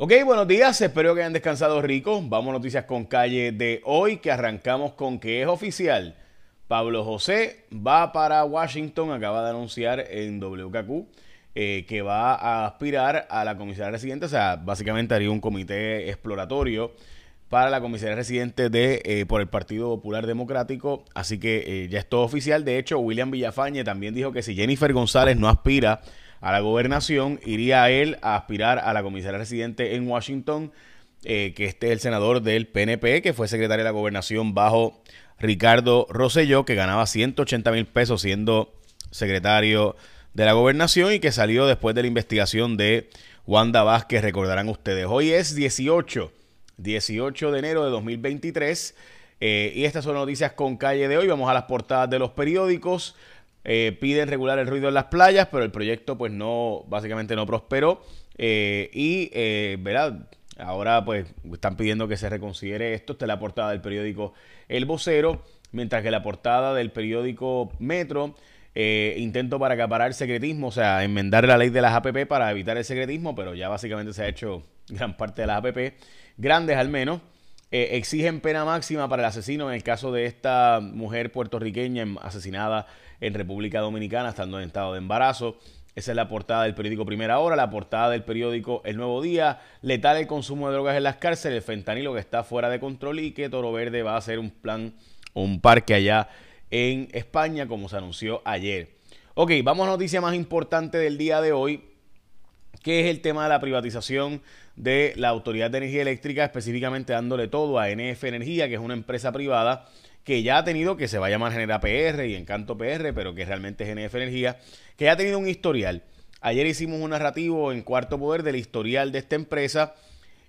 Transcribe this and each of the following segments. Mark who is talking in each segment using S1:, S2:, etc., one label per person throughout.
S1: Ok, buenos días, espero que hayan descansado rico. Vamos a noticias con calle de hoy, que arrancamos con que es oficial. Pablo José va para Washington, acaba de anunciar en WKQ eh, que va a aspirar a la comisaría residente, o sea, básicamente haría un comité exploratorio para la comisaría residente de eh, por el Partido Popular Democrático, así que eh, ya es todo oficial. De hecho, William Villafañe también dijo que si Jennifer González no aspira a la gobernación, iría él a aspirar a la comisaría residente en Washington, eh, que este es el senador del PNP, que fue secretario de la gobernación bajo Ricardo Rosselló, que ganaba 180 mil pesos siendo secretario de la gobernación y que salió después de la investigación de Wanda Vázquez, recordarán ustedes. Hoy es 18, 18 de enero de 2023 eh, y estas son noticias con calle de hoy. Vamos a las portadas de los periódicos. Eh, piden regular el ruido en las playas, pero el proyecto pues no, básicamente no prosperó. Eh, y, eh, ¿verdad? Ahora pues están pidiendo que se reconsidere esto. Esta es la portada del periódico El Vocero, mientras que la portada del periódico Metro, intento para acaparar secretismo, o sea, enmendar la ley de las APP para evitar el secretismo, pero ya básicamente se ha hecho gran parte de las APP, grandes al menos. Exigen pena máxima para el asesino en el caso de esta mujer puertorriqueña asesinada en República Dominicana, estando en estado de embarazo. Esa es la portada del periódico Primera Hora, la portada del periódico El Nuevo Día, letal el consumo de drogas en las cárceles, el fentanilo que está fuera de control y que Toro Verde va a hacer un plan, un parque allá en España, como se anunció ayer. Ok, vamos a la noticia más importante del día de hoy, que es el tema de la privatización de la Autoridad de Energía Eléctrica, específicamente dándole todo a NF Energía, que es una empresa privada que ya ha tenido, que se va a llamar Genera PR y Encanto PR, pero que realmente es NF Energía, que ya ha tenido un historial. Ayer hicimos un narrativo en cuarto poder del historial de esta empresa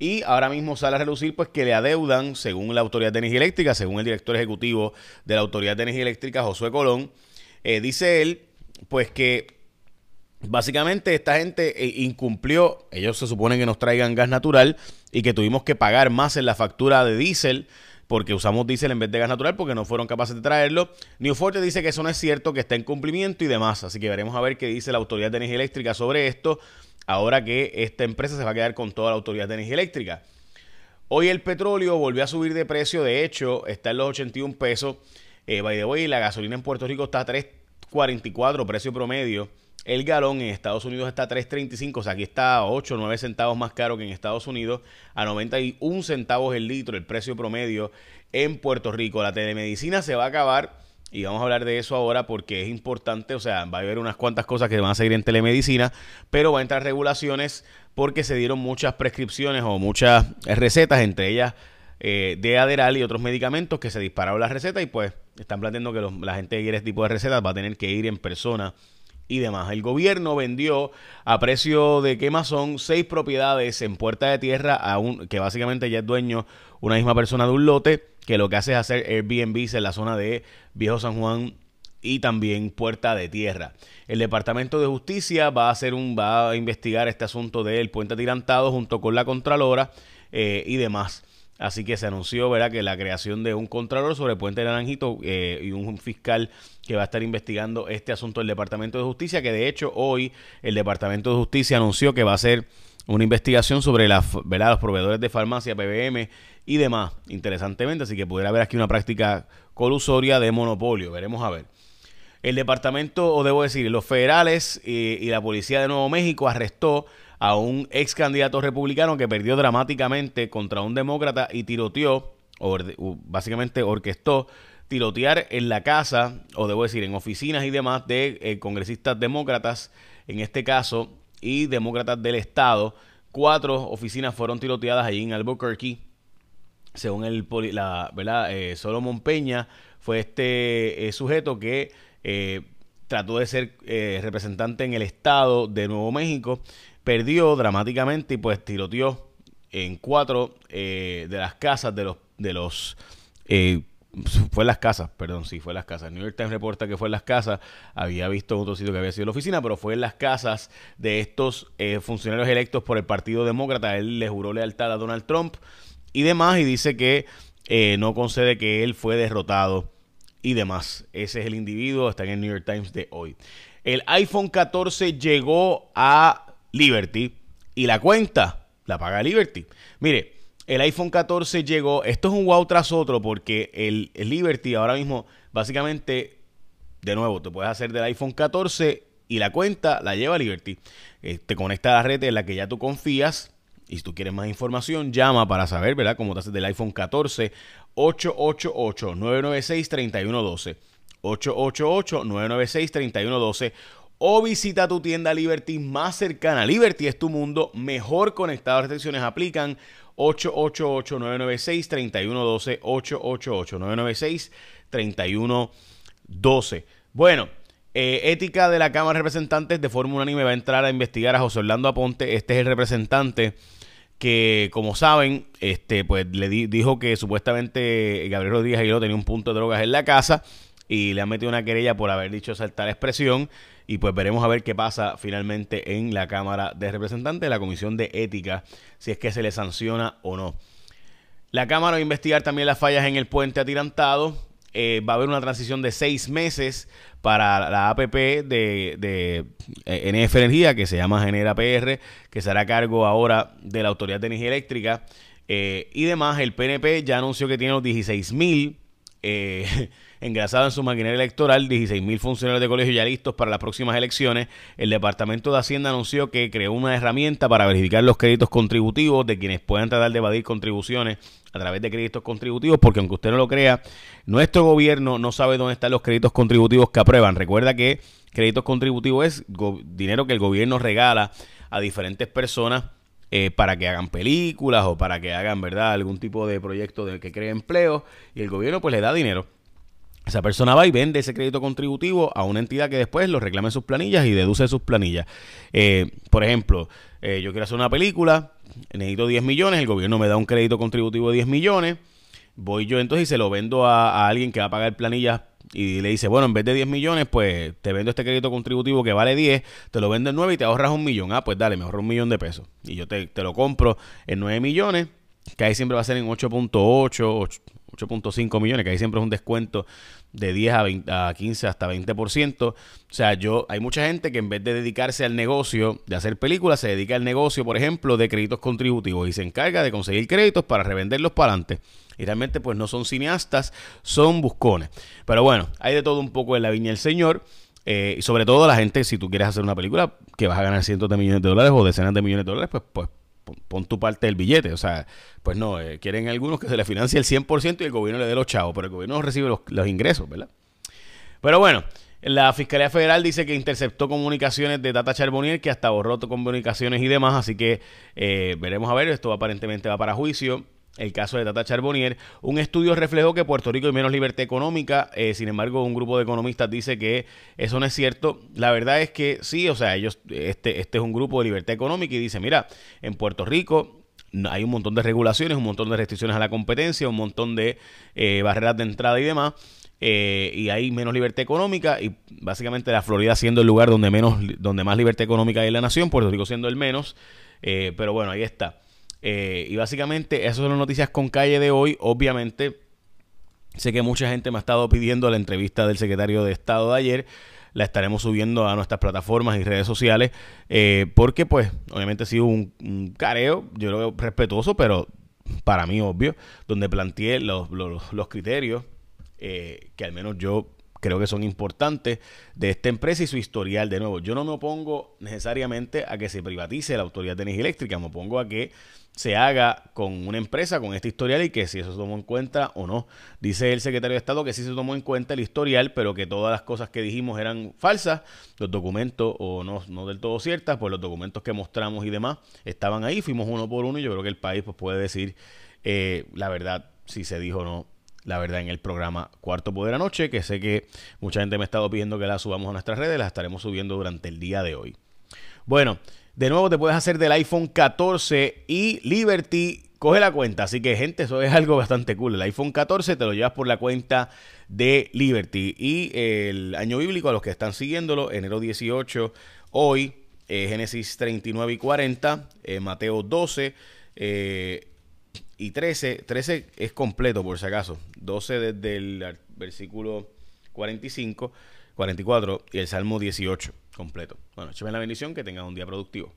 S1: y ahora mismo sale a relucir pues que le adeudan, según la Autoridad de Energía Eléctrica, según el director ejecutivo de la Autoridad de Energía Eléctrica, Josué Colón, eh, dice él pues que Básicamente esta gente eh, incumplió, ellos se suponen que nos traigan gas natural y que tuvimos que pagar más en la factura de diésel porque usamos diésel en vez de gas natural porque no fueron capaces de traerlo. Newforte dice que eso no es cierto, que está en cumplimiento y demás. Así que veremos a ver qué dice la Autoridad de Energía Eléctrica sobre esto, ahora que esta empresa se va a quedar con toda la Autoridad de Energía Eléctrica. Hoy el petróleo volvió a subir de precio, de hecho está en los 81 pesos. Eh, by the way, la gasolina en Puerto Rico está a 3.44 precio promedio. El galón en Estados Unidos está a 3.35, o sea, aquí está a 8 o 9 centavos más caro que en Estados Unidos, a 91 centavos el litro, el precio promedio en Puerto Rico. La telemedicina se va a acabar y vamos a hablar de eso ahora porque es importante, o sea, va a haber unas cuantas cosas que van a seguir en telemedicina, pero va a entrar regulaciones porque se dieron muchas prescripciones o muchas recetas, entre ellas eh, de Aderal y otros medicamentos que se dispararon las recetas y pues están planteando que la gente que quiere este tipo de recetas va a tener que ir en persona y demás. El gobierno vendió a precio de quemazón seis propiedades en Puerta de Tierra, a un, que básicamente ya es dueño una misma persona de un lote, que lo que hace es hacer Airbnb en la zona de Viejo San Juan y también Puerta de Tierra. El Departamento de Justicia va a hacer un va a investigar este asunto del puente atirantado junto con la Contralora eh, y demás. Así que se anunció ¿verdad? que la creación de un contralor sobre Puente Naranjito eh, y un fiscal que va a estar investigando este asunto del Departamento de Justicia, que de hecho hoy el Departamento de Justicia anunció que va a hacer una investigación sobre la, ¿verdad? los proveedores de farmacia, PBM y demás, interesantemente, así que pudiera haber aquí una práctica colusoria de monopolio, veremos a ver. El departamento, o debo decir, los federales y, y la policía de Nuevo México arrestó a un ex candidato republicano que perdió dramáticamente contra un demócrata y tiroteó, o básicamente orquestó tirotear en la casa, o debo decir, en oficinas y demás de eh, congresistas demócratas, en este caso, y demócratas del Estado. Cuatro oficinas fueron tiroteadas allí en Albuquerque. Según el la, ¿verdad? Eh, Solomon Peña fue este eh, sujeto que trató de ser representante en el Estado de Nuevo México perdió dramáticamente y pues tiroteó en cuatro eh, de las casas de los de los eh, fue en las casas, perdón, sí, fue en las casas. New York Times reporta que fue en las casas. Había visto otro sitio que había sido la oficina, pero fue en las casas de estos eh, funcionarios electos por el Partido Demócrata. Él le juró lealtad a Donald Trump y demás, y dice que no concede que él fue derrotado y demás. Ese es el individuo, está en el New York Times de hoy. El iPhone 14 llegó a Liberty y la cuenta la paga Liberty. Mire, el iPhone 14 llegó, esto es un wow tras otro porque el, Liberty ahora mismo básicamente, de nuevo, te puedes hacer del iPhone 14 y la cuenta la lleva Liberty. Eh, te conecta a la red en la que ya tú confías. Y si tú quieres más información, llama para saber, ¿verdad? Cómo te haces del iPhone 14 888-996-3112. 888-996-3112 o visita tu tienda Liberty más cercana. Liberty es tu mundo mejor conectado. Restricciones aplican 888-996-3112. 888-996-3112. Bueno, eh, ética de la Cámara de Representantes de forma unánime va a entrar a investigar a José Orlando Aponte. Este es el representante que, como saben, este, pues le dijo que supuestamente Gabriel Rodríguez Aguiló tenía un punto de drogas en la casa y le han metido una querella por haber dicho saltar expresión y pues veremos a ver qué pasa finalmente en la Cámara de Representantes, la Comisión de Ética, si es que se le sanciona o no. La Cámara va a investigar también las fallas en el puente atirantado. Eh, va a haber una transición de seis meses para la APP de, de eh, NF Energía, que se llama Genera PR, que se hará cargo ahora de la Autoridad de Energía Eléctrica. Eh, y demás, el PNP ya anunció que tiene los 16 mil eh, engrasado en su maquinaria electoral, 16.000 funcionarios de colegio ya listos para las próximas elecciones. El Departamento de Hacienda anunció que creó una herramienta para verificar los créditos contributivos de quienes puedan tratar de evadir contribuciones a través de créditos contributivos, porque aunque usted no lo crea, nuestro gobierno no sabe dónde están los créditos contributivos que aprueban. Recuerda que créditos contributivos es dinero que el gobierno regala a diferentes personas eh, para que hagan películas o para que hagan, ¿verdad?, algún tipo de proyecto de que cree empleo y el gobierno pues le da dinero. Esa persona va y vende ese crédito contributivo a una entidad que después lo reclame sus planillas y deduce sus planillas. Eh, por ejemplo, eh, yo quiero hacer una película, necesito 10 millones, el gobierno me da un crédito contributivo de 10 millones, voy yo entonces y se lo vendo a, a alguien que va a pagar planillas y le dice, bueno, en vez de 10 millones, pues te vendo este crédito contributivo que vale 10, te lo vendo en 9 y te ahorras un millón. Ah, pues dale, me ahorro un millón de pesos. Y yo te, te lo compro en 9 millones, que ahí siempre va a ser en 8.8, 8.5 millones, que ahí siempre es un descuento de 10 a, 20, a 15 hasta 20%. O sea, yo hay mucha gente que en vez de dedicarse al negocio de hacer películas, se dedica al negocio, por ejemplo, de créditos contributivos y se encarga de conseguir créditos para revenderlos para adelante. Y realmente pues no son cineastas, son buscones. Pero bueno, hay de todo un poco en la viña del Señor. Eh, y sobre todo la gente, si tú quieres hacer una película que vas a ganar cientos de millones de dólares o decenas de millones de dólares, pues, pues pon tu parte del billete. O sea, pues no, eh, quieren algunos que se le financie el 100% y el gobierno le dé los chavos, pero el gobierno no recibe los, ingresos, ¿verdad? Pero bueno, la Fiscalía Federal dice que interceptó comunicaciones de Tata Charbonnier, que hasta borró comunicaciones y demás, así que eh, veremos a ver, esto aparentemente va para juicio el caso de Tata Charbonnier. Un estudio reflejó que Puerto Rico hay menos libertad económica, eh, sin embargo un grupo de economistas dice que eso no es cierto. La verdad es que sí, o sea, ellos, este, este es un grupo de libertad económica y dice, mira, en Puerto Rico hay un montón de regulaciones, un montón de restricciones a la competencia, un montón de eh, barreras de entrada y demás. Eh, y hay menos libertad económica y básicamente la Florida siendo el lugar donde menos donde más libertad económica hay en la nación, Puerto Rico siendo el menos, pero bueno, ahí está. Eh, y básicamente esas son las noticias con calle de hoy. Obviamente, sé que mucha gente me ha estado pidiendo la entrevista del secretario de Estado de ayer. La estaremos subiendo a nuestras plataformas y redes sociales. Eh, porque, pues, obviamente ha sido un, careo, yo lo veo respetuoso, pero para mí obvio, donde planteé los, los, criterios eh, que al menos yo creo que son importantes de esta empresa y su historial. De nuevo, yo no me opongo necesariamente a que se privatice la Autoridad de Energía Eléctrica, me opongo a que se haga con una empresa con este historial y que si eso se tomó en cuenta o no. Dice el secretario de Estado que sí se tomó en cuenta el historial, pero que todas las cosas que dijimos eran falsas, los documentos o no, no del todo ciertas, pues los documentos que mostramos y demás estaban ahí, fuimos uno por uno y yo creo que el país pues, puede decir eh, la verdad si se dijo o no la verdad en el programa Cuarto Poder Anoche, que sé que mucha gente me ha estado pidiendo que la subamos a nuestras redes, la estaremos subiendo durante el día de hoy. Bueno, de nuevo te puedes hacer del iPhone 14 y Liberty coge la cuenta. Así que, gente, eso es algo bastante cool. El iPhone 14 te lo llevas por la cuenta de Liberty. Y el año bíblico, a los que están siguiéndolo, enero 18, hoy, eh, Génesis 39 y 40, eh, Mateo 12 eh, y 13. 13 es completo, por si acaso. 12 desde el versículo 45, 44 y el Salmo 18 completo. Bueno, échame la bendición, que tengas un día productivo.